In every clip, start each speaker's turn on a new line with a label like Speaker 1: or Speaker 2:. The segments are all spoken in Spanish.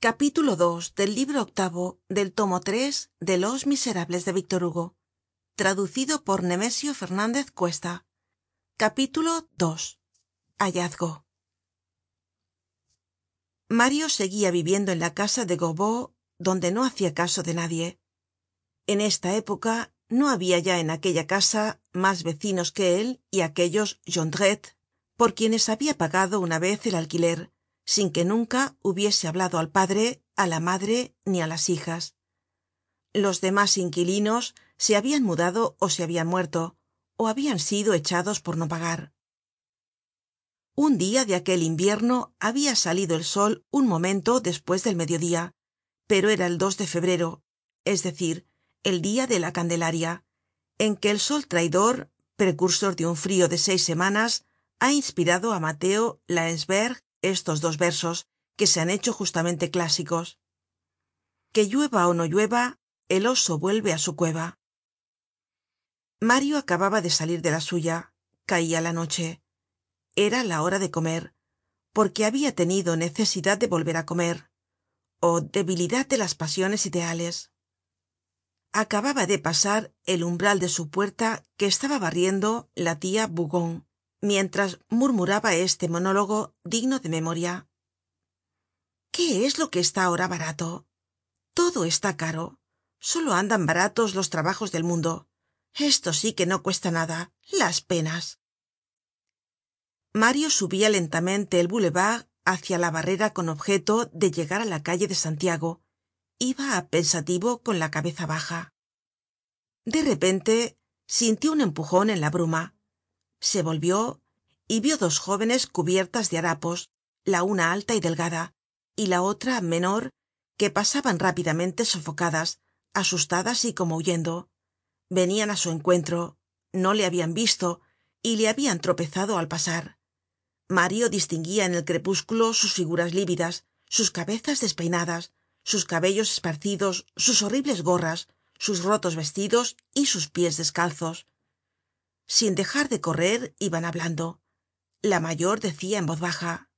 Speaker 1: capítulo ii del libro octavo del tomo tres de los miserables de víctor hugo traducido por nemesio fernandez cuesta. Capítulo ii hallazgo. Mario seguia viviendo en la casa de gorbeau donde no hacia caso de nadie. En esta época no habia ya en aquella casa mas vecinos que él y aquellos jondrette por quienes habia pagado una vez el alquiler sin que nunca hubiese hablado al padre á la madre ni á las hijas. Los demás inquilinos se habian mudado ó se habian muerto ó habian sido echados por no pagar. Un dia de aquel invierno habia salido el sol un momento despues del mediodía pero era el de febrero es decir el dia de la candelaria en que el sol traidor precursor de un frio de seis semanas ha inspirado á mateo laensberg estos dos versos que se han hecho justamente clásicos. Que llueva ó no llueva el oso vuelve á su cueva. Mario acababa de salir de la suya. Caia la noche. Era la hora de comer porque habia tenido necesidad de volver á comer oh debilidad de las pasiones ideales. Acababa de pasar el umbral de su puerta que estaba barriendo la tia bougon mientras murmuraba este monólogo digno de memoria. Qué es lo que está ahora barato todo está caro. Solo andan baratos los trabajos del mundo. Esto sí que no cuesta nada. Las penas. Mario subia lentamente el boulevard hácia la barrera con objeto de llegar á la calle de santiago. Iba pensativo con la cabeza baja. De repente sintió un empujon en la bruma se volvió y vio dos jóvenes cubiertas de harapos la una alta y delgada y la otra menor que pasaban rápidamente sofocadas asustadas y como huyendo. Venian á su encuentro no le habian visto y le habian tropezado al pasar. Mario distinguia en el crepúsculo sus figuras lívidas sus cabezas despeinadas sus cabellos esparcidos sus horribles gorras sus rotos vestidos y sus pies descalzos sin dejar de correr iban hablando. La mayor decia en voz baja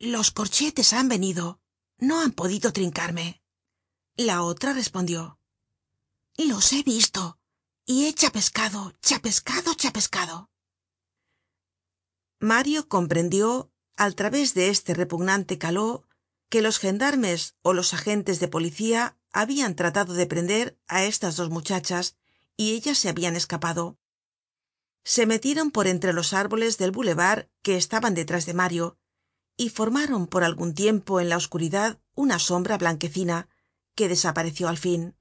Speaker 1: los corchetes han venido. No han podido trincarme. La otra respondió los he visto. Y he chapescado chapescado chapescado. Mario comprendió al través de este repugnante caló que los gendarmes ó los agentes de policía habian tratado de prender á estas dos muchachas y ellas se habian escapado se metieron por entre los árboles del boulevard que estaban detrás de mario y formaron por algun tiempo en la oscuridad una sombra blanquecina que desapareció al fin.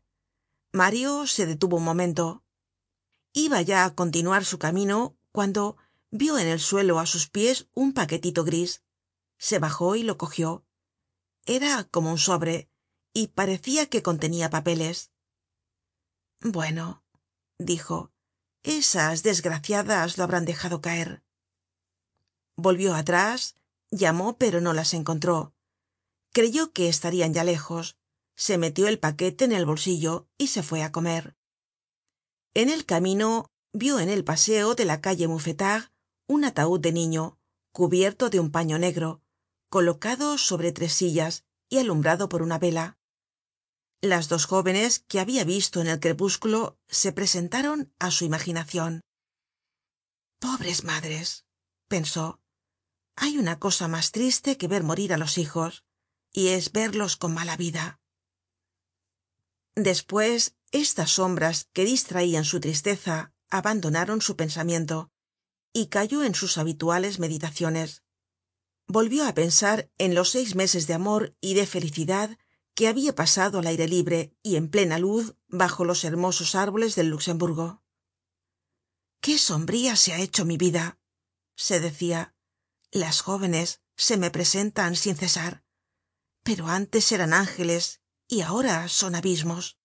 Speaker 1: Mario se detuvo un momento. Iba ya á continuar su camino cuando vio en el suelo á sus pies un paquetito gris. Se bajó y lo cogió. Era como un sobre y parecia que contenia papeles. Bueno dijo esas desgraciadas lo habrán dejado caer. Volvió atrás llamó pero no las encontró. Creyó que estarian ya lejos. Se metió el paquete en el bolsillo y se fue á comer. En el camino vio en el paseo de la calle mouffetard un ataud de niño cubierto de un paño negro colocado sobre tres sillas y alumbrado por una vela las dos jóvenes que habia visto en el crepúsculo se presentaron á su imaginacion pobres madres pensó hay una cosa mas triste que ver morir á los hijos y es verlos con mala vida despues estas sombras que distraian su tristeza abandonaron su pensamiento y cayó en sus habituales meditaciones. Volvió á pensar en los seis meses de amor y de felicidad que habia pasado al aire libre y en plena luz bajo los hermosos árboles del luxemburgo. Qué sombría se ha hecho mi vida se decia las jóvenes se me presentan sin cesar pero antes eran ángeles y ahora son abismos